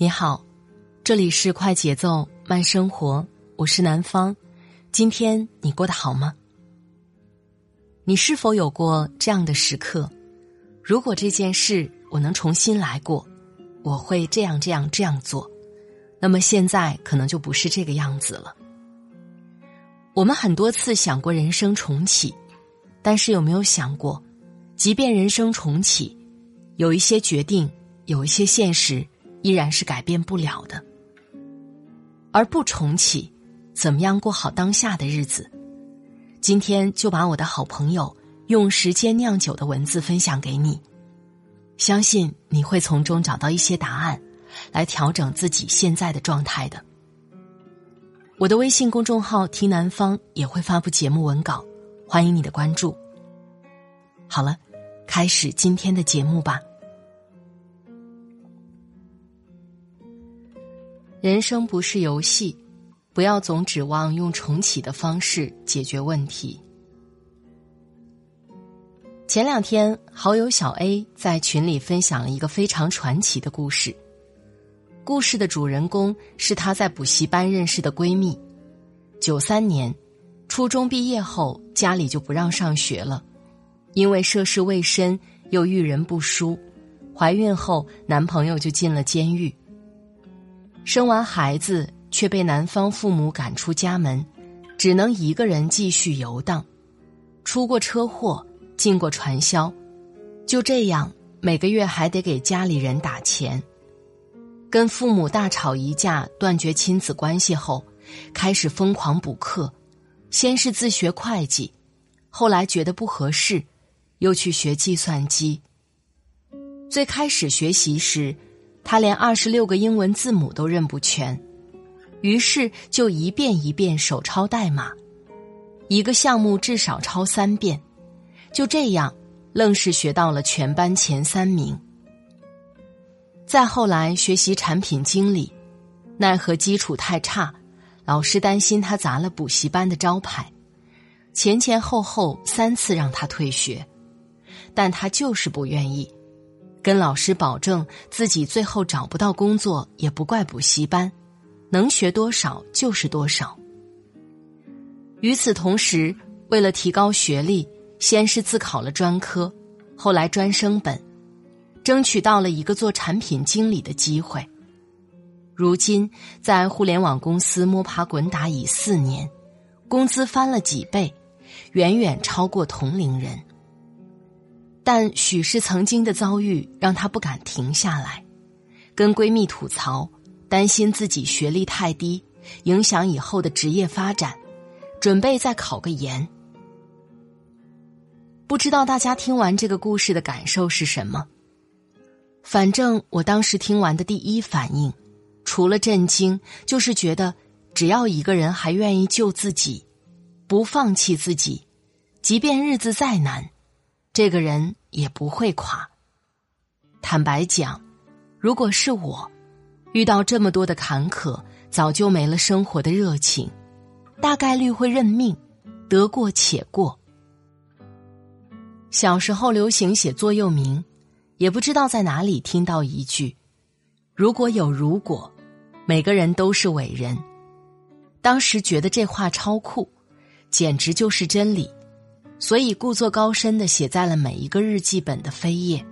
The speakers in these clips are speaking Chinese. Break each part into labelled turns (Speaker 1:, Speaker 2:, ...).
Speaker 1: 你好，这里是快节奏慢生活，我是南方。今天你过得好吗？你是否有过这样的时刻？如果这件事我能重新来过，我会这样这样这样做，那么现在可能就不是这个样子了。我们很多次想过人生重启，但是有没有想过，即便人生重启，有一些决定，有一些现实。依然是改变不了的，而不重启，怎么样过好当下的日子？今天就把我的好朋友用时间酿酒的文字分享给你，相信你会从中找到一些答案，来调整自己现在的状态的。我的微信公众号“听南方”也会发布节目文稿，欢迎你的关注。好了，开始今天的节目吧。人生不是游戏，不要总指望用重启的方式解决问题。前两天，好友小 A 在群里分享了一个非常传奇的故事。故事的主人公是她在补习班认识的闺蜜。九三年，初中毕业后，家里就不让上学了，因为涉世未深又遇人不淑，怀孕后男朋友就进了监狱。生完孩子，却被男方父母赶出家门，只能一个人继续游荡。出过车祸，进过传销，就这样每个月还得给家里人打钱。跟父母大吵一架，断绝亲子关系后，开始疯狂补课。先是自学会计，后来觉得不合适，又去学计算机。最开始学习时。他连二十六个英文字母都认不全，于是就一遍一遍手抄代码，一个项目至少抄三遍，就这样，愣是学到了全班前三名。再后来学习产品经理，奈何基础太差，老师担心他砸了补习班的招牌，前前后后三次让他退学，但他就是不愿意。跟老师保证自己最后找不到工作也不怪补习班，能学多少就是多少。与此同时，为了提高学历，先是自考了专科，后来专升本，争取到了一个做产品经理的机会。如今在互联网公司摸爬滚打已四年，工资翻了几倍，远远超过同龄人。但许是曾经的遭遇让她不敢停下来，跟闺蜜吐槽，担心自己学历太低，影响以后的职业发展，准备再考个研。不知道大家听完这个故事的感受是什么？反正我当时听完的第一反应，除了震惊，就是觉得只要一个人还愿意救自己，不放弃自己，即便日子再难。这个人也不会垮。坦白讲，如果是我，遇到这么多的坎坷，早就没了生活的热情，大概率会认命，得过且过。小时候流行写座右铭，也不知道在哪里听到一句：“如果有如果，每个人都是伟人。”当时觉得这话超酷，简直就是真理。所以，故作高深的写在了每一个日记本的扉页。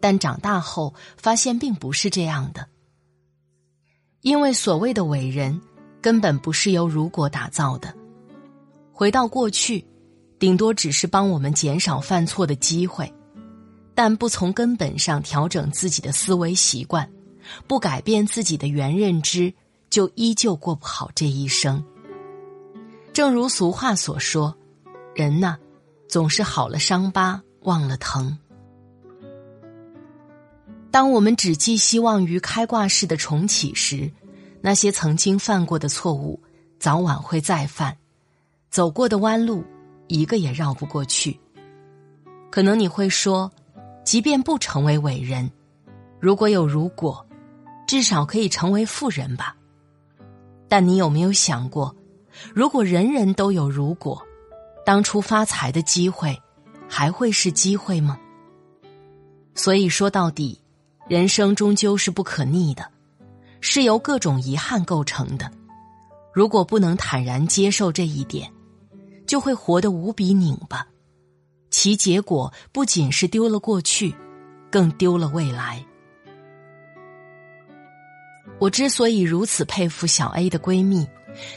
Speaker 1: 但长大后发现并不是这样的，因为所谓的伟人，根本不是由如果打造的。回到过去，顶多只是帮我们减少犯错的机会，但不从根本上调整自己的思维习惯，不改变自己的原认知，就依旧过不好这一生。正如俗话所说。人呐，总是好了伤疤忘了疼。当我们只寄希望于开挂式的重启时，那些曾经犯过的错误，早晚会再犯；走过的弯路，一个也绕不过去。可能你会说，即便不成为伟人，如果有如果，至少可以成为富人吧。但你有没有想过，如果人人都有如果，当初发财的机会，还会是机会吗？所以说到底，人生终究是不可逆的，是由各种遗憾构成的。如果不能坦然接受这一点，就会活得无比拧巴，其结果不仅是丢了过去，更丢了未来。我之所以如此佩服小 A 的闺蜜，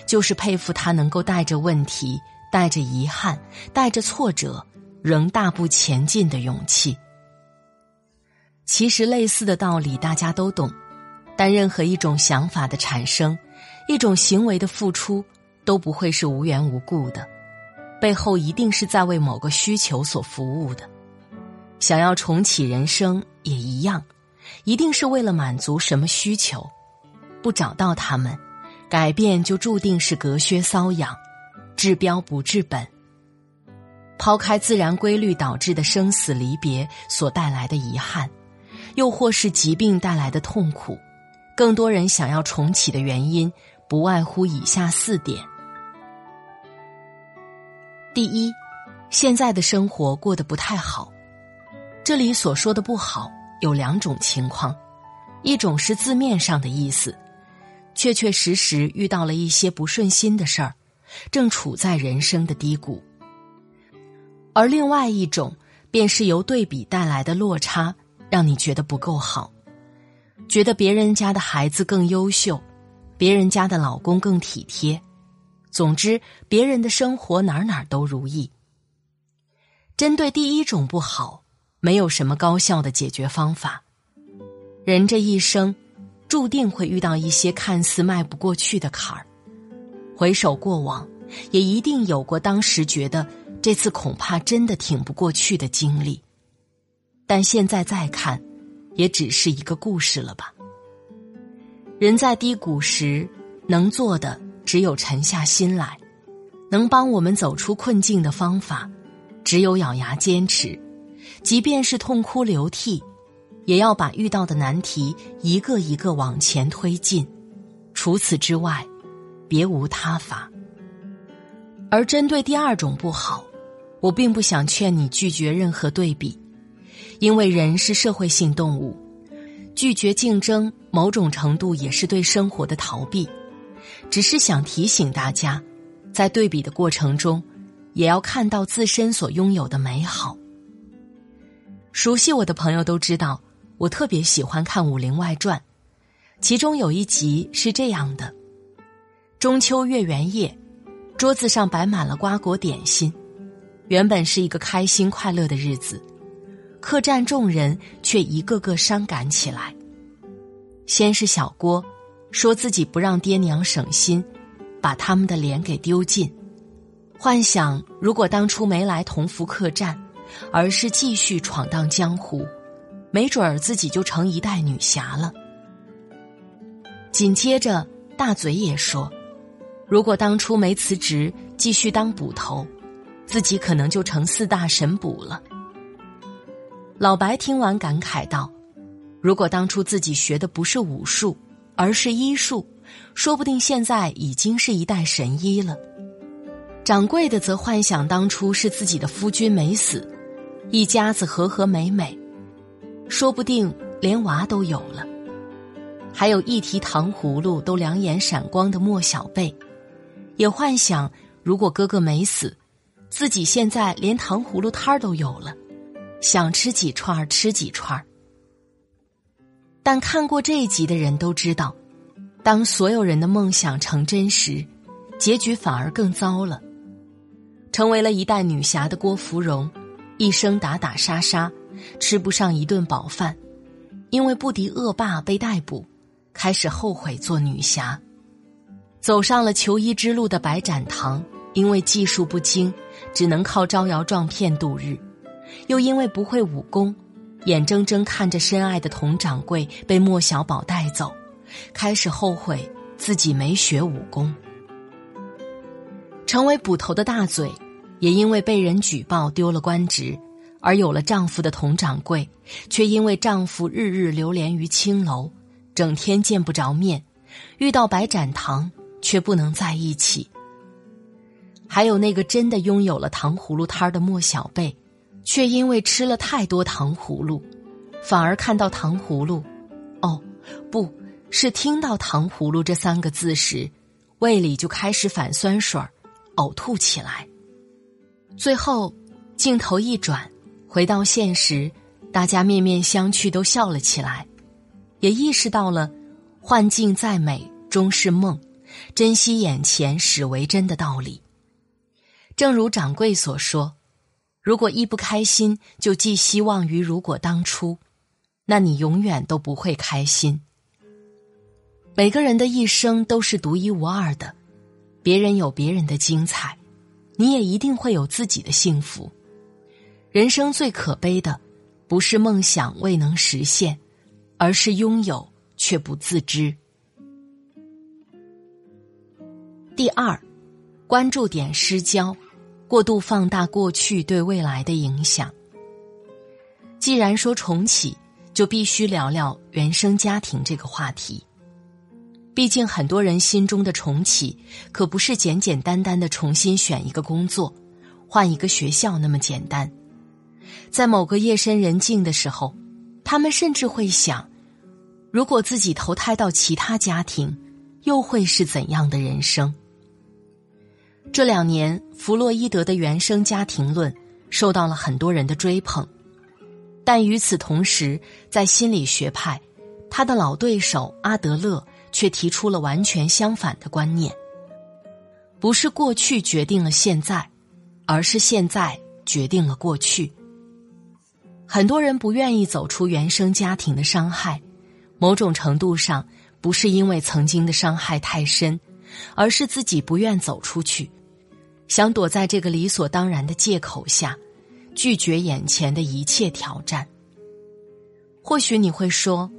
Speaker 1: 就是佩服她能够带着问题、带着遗憾、带着挫折，仍大步前进的勇气。其实类似的道理大家都懂，但任何一种想法的产生，一种行为的付出，都不会是无缘无故的，背后一定是在为某个需求所服务的。想要重启人生也一样，一定是为了满足什么需求。不找到他们，改变就注定是隔靴搔痒，治标不治本。抛开自然规律导致的生死离别所带来的遗憾，又或是疾病带来的痛苦，更多人想要重启的原因，不外乎以下四点：第一，现在的生活过得不太好。这里所说的不好有两种情况，一种是字面上的意思。确确实实遇到了一些不顺心的事儿，正处在人生的低谷。而另外一种，便是由对比带来的落差，让你觉得不够好，觉得别人家的孩子更优秀，别人家的老公更体贴，总之，别人的生活哪哪都如意。针对第一种不好，没有什么高效的解决方法。人这一生。注定会遇到一些看似迈不过去的坎儿，回首过往，也一定有过当时觉得这次恐怕真的挺不过去的经历，但现在再看，也只是一个故事了吧。人在低谷时，能做的只有沉下心来，能帮我们走出困境的方法，只有咬牙坚持，即便是痛哭流涕。也要把遇到的难题一个一个往前推进，除此之外，别无他法。而针对第二种不好，我并不想劝你拒绝任何对比，因为人是社会性动物，拒绝竞争某种程度也是对生活的逃避。只是想提醒大家，在对比的过程中，也要看到自身所拥有的美好。熟悉我的朋友都知道。我特别喜欢看《武林外传》，其中有一集是这样的：中秋月圆夜，桌子上摆满了瓜果点心，原本是一个开心快乐的日子，客栈众人却一个个伤感起来。先是小郭，说自己不让爹娘省心，把他们的脸给丢尽，幻想如果当初没来同福客栈，而是继续闯荡江湖。没准儿自己就成一代女侠了。紧接着，大嘴也说：“如果当初没辞职，继续当捕头，自己可能就成四大神捕了。”老白听完感慨道：“如果当初自己学的不是武术，而是医术，说不定现在已经是一代神医了。”掌柜的则幻想当初是自己的夫君没死，一家子和和美美。说不定连娃都有了，还有一提糖葫芦都两眼闪光的莫小贝，也幻想如果哥哥没死，自己现在连糖葫芦摊儿都有了，想吃几串儿吃几串儿。但看过这一集的人都知道，当所有人的梦想成真时，结局反而更糟了。成为了一代女侠的郭芙蓉，一生打打杀杀。吃不上一顿饱饭，因为不敌恶霸被逮捕，开始后悔做女侠，走上了求医之路的白展堂，因为技术不精，只能靠招摇撞骗度日；又因为不会武功，眼睁睁看着深爱的佟掌柜被莫小宝带走，开始后悔自己没学武功。成为捕头的大嘴，也因为被人举报丢了官职，而有了丈夫的佟掌柜，却因为丈夫日日流连于青楼，整天见不着面，遇到白展堂却不能在一起。还有那个真的拥有了糖葫芦摊儿的莫小贝，却因为吃了太多糖葫芦，反而看到糖葫芦，哦，不是听到糖葫芦这三个字时，胃里就开始反酸水儿，呕吐起来。最后，镜头一转，回到现实，大家面面相觑，都笑了起来，也意识到了“幻境再美终是梦，珍惜眼前始为真”的道理。正如掌柜所说，如果一不开心就寄希望于如果当初，那你永远都不会开心。每个人的一生都是独一无二的，别人有别人的精彩，你也一定会有自己的幸福。人生最可悲的，不是梦想未能实现，而是拥有却不自知。第二。关注点失焦，过度放大过去对未来的影响。既然说重启，就必须聊聊原生家庭这个话题。毕竟很多人心中的重启，可不是简简单单的重新选一个工作、换一个学校那么简单。在某个夜深人静的时候，他们甚至会想：如果自己投胎到其他家庭，又会是怎样的人生？这两年，弗洛伊德的原生家庭论受到了很多人的追捧，但与此同时，在心理学派，他的老对手阿德勒却提出了完全相反的观念：不是过去决定了现在，而是现在决定了过去。很多人不愿意走出原生家庭的伤害，某种程度上不是因为曾经的伤害太深，而是自己不愿走出去。想躲在这个理所当然的借口下，拒绝眼前的一切挑战。或许你会说：“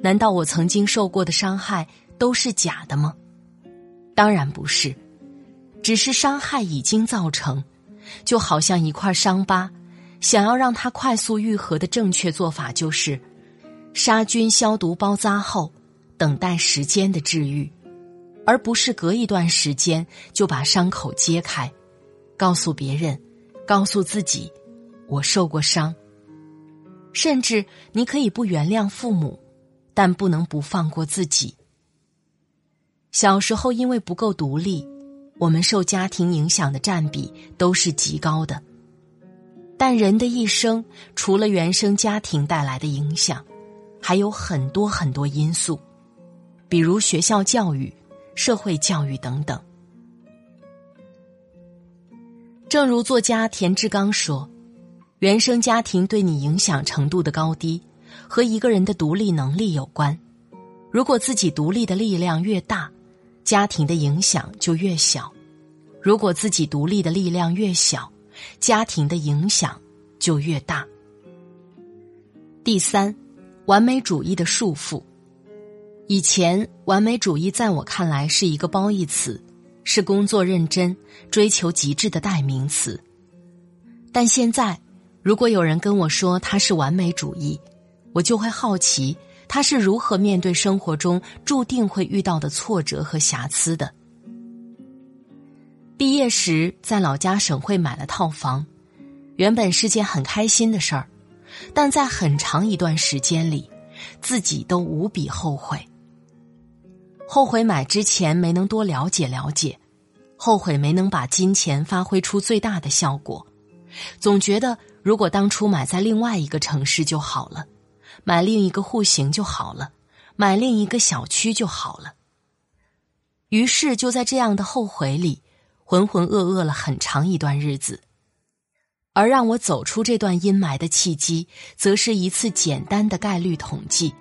Speaker 1: 难道我曾经受过的伤害都是假的吗？”当然不是，只是伤害已经造成，就好像一块伤疤，想要让它快速愈合的正确做法就是杀菌、消毒、包扎后，等待时间的治愈，而不是隔一段时间就把伤口揭开。告诉别人，告诉自己，我受过伤。甚至你可以不原谅父母，但不能不放过自己。小时候因为不够独立，我们受家庭影响的占比都是极高的。但人的一生，除了原生家庭带来的影响，还有很多很多因素，比如学校教育、社会教育等等。正如作家田志刚说：“原生家庭对你影响程度的高低，和一个人的独立能力有关。如果自己独立的力量越大，家庭的影响就越小；如果自己独立的力量越小，家庭的影响就越大。”第三，完美主义的束缚。以前，完美主义在我看来是一个褒义词。是工作认真、追求极致的代名词，但现在，如果有人跟我说他是完美主义，我就会好奇他是如何面对生活中注定会遇到的挫折和瑕疵的。毕业时在老家省会买了套房，原本是件很开心的事儿，但在很长一段时间里，自己都无比后悔。后悔买之前没能多了解了解，后悔没能把金钱发挥出最大的效果，总觉得如果当初买在另外一个城市就好了，买另一个户型就好了，买另一个小区就好了。于是就在这样的后悔里，浑浑噩噩了很长一段日子。而让我走出这段阴霾的契机，则是一次简单的概率统计。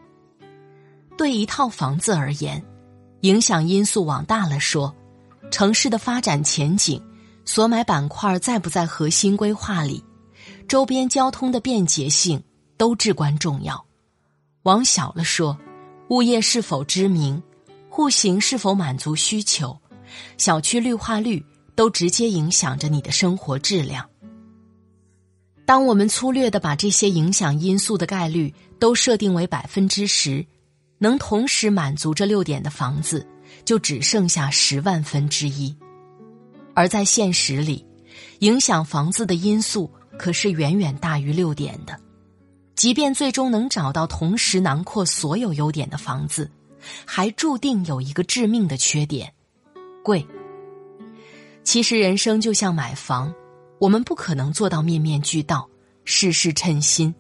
Speaker 1: 对一套房子而言。影响因素往大了说，城市的发展前景所买板块在不在核心规划里，周边交通的便捷性都至关重要。往小了说，物业是否知名，户型是否满足需求，小区绿化率都直接影响着你的生活质量。当我们粗略的把这些影响因素的概率都设定为百分之十，能同时满足这六点的房子，就只剩下十万分之一。而在现实里，影响房子的因素可是远远大于六点的。即便最终能找到同时囊括所有优点的房子，还注定有一个致命的缺点：贵。其实人生就像买房。我们不可能做到面面俱到、事事称心，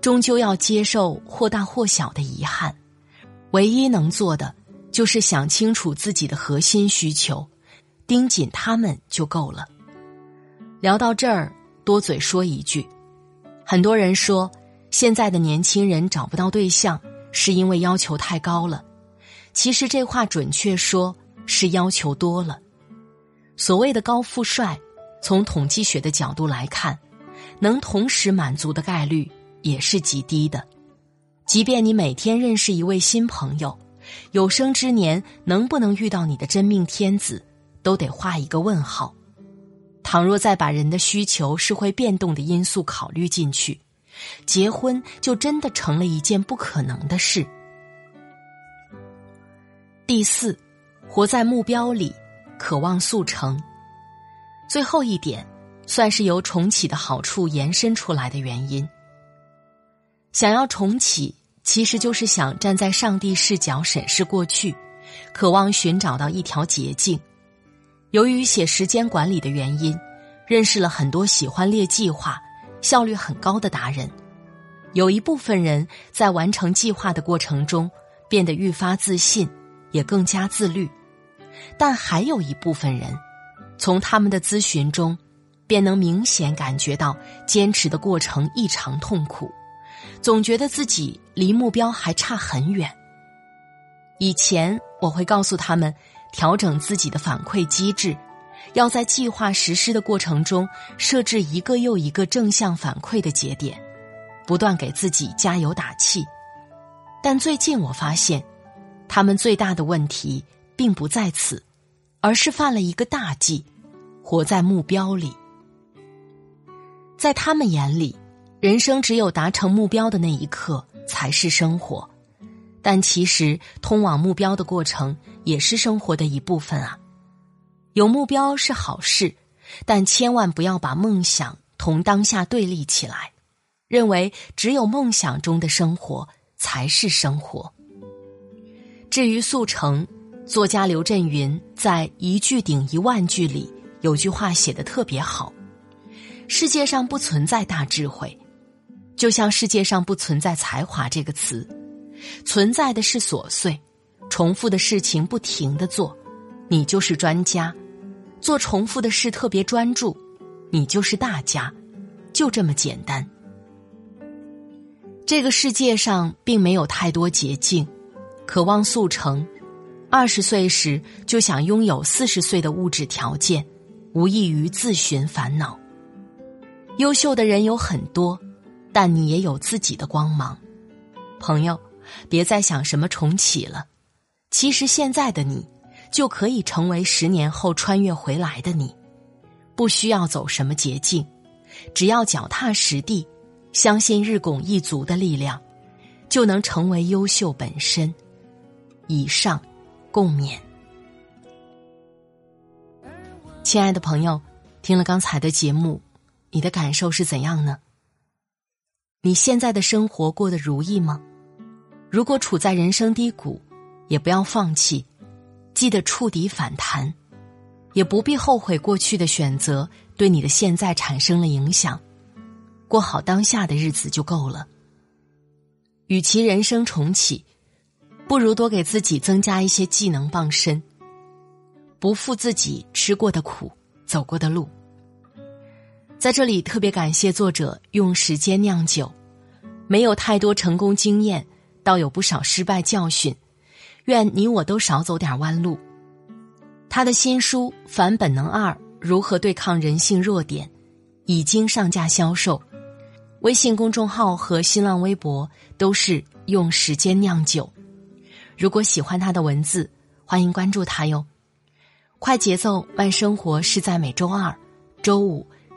Speaker 1: 终究要接受或大或小的遗憾。唯一能做的，就是想清楚自己的核心需求，盯紧他们就够了。聊到这儿，多嘴说一句：很多人说现在的年轻人找不到对象，是因为要求太高了。其实这话准确说是要求多了。所谓的高富帅。从统计学的角度来看，能同时满足的概率也是极低的。即便你每天认识一位新朋友，有生之年能不能遇到你的真命天子，都得画一个问号。倘若再把人的需求是会变动的因素考虑进去，结婚就真的成了一件不可能的事。第四，活在目标里，渴望速成。最后一点，算是由重启的好处延伸出来的原因。想要重启，其实就是想站在上帝视角审视过去，渴望寻找到一条捷径。由于写时间管理的原因，认识了很多喜欢列计划、效率很高的达人。有一部分人在完成计划的过程中变得愈发自信，也更加自律，但还有一部分人。从他们的咨询中，便能明显感觉到坚持的过程异常痛苦，总觉得自己离目标还差很远。以前我会告诉他们，调整自己的反馈机制，要在计划实施的过程中设置一个又一个正向反馈的节点，不断给自己加油打气。但最近我发现，他们最大的问题并不在此。而是犯了一个大忌，活在目标里。在他们眼里，人生只有达成目标的那一刻才是生活，但其实通往目标的过程也是生活的一部分啊。有目标是好事，但千万不要把梦想同当下对立起来，认为只有梦想中的生活才是生活。至于速成。作家刘震云在《一句顶一万句》里有句话写的特别好：“世界上不存在大智慧，就像世界上不存在才华这个词，存在的是琐碎、重复的事情不停的做，你就是专家；做重复的事特别专注，你就是大家，就这么简单。这个世界上并没有太多捷径，渴望速成。”二十岁时就想拥有四十岁的物质条件，无异于自寻烦恼。优秀的人有很多，但你也有自己的光芒。朋友，别再想什么重启了。其实现在的你，就可以成为十年后穿越回来的你。不需要走什么捷径，只要脚踏实地，相信日拱一卒的力量，就能成为优秀本身。以上。共勉，亲爱的朋友，听了刚才的节目，你的感受是怎样呢？你现在的生活过得如意吗？如果处在人生低谷，也不要放弃，记得触底反弹，也不必后悔过去的选择对你的现在产生了影响，过好当下的日子就够了。与其人生重启。不如多给自己增加一些技能傍身，不负自己吃过的苦、走过的路。在这里特别感谢作者用时间酿酒，没有太多成功经验，倒有不少失败教训。愿你我都少走点弯路。他的新书《反本能二》如何对抗人性弱点，已经上架销售。微信公众号和新浪微博都是用时间酿酒。如果喜欢他的文字，欢迎关注他哟。快节奏慢生活是在每周二、周五、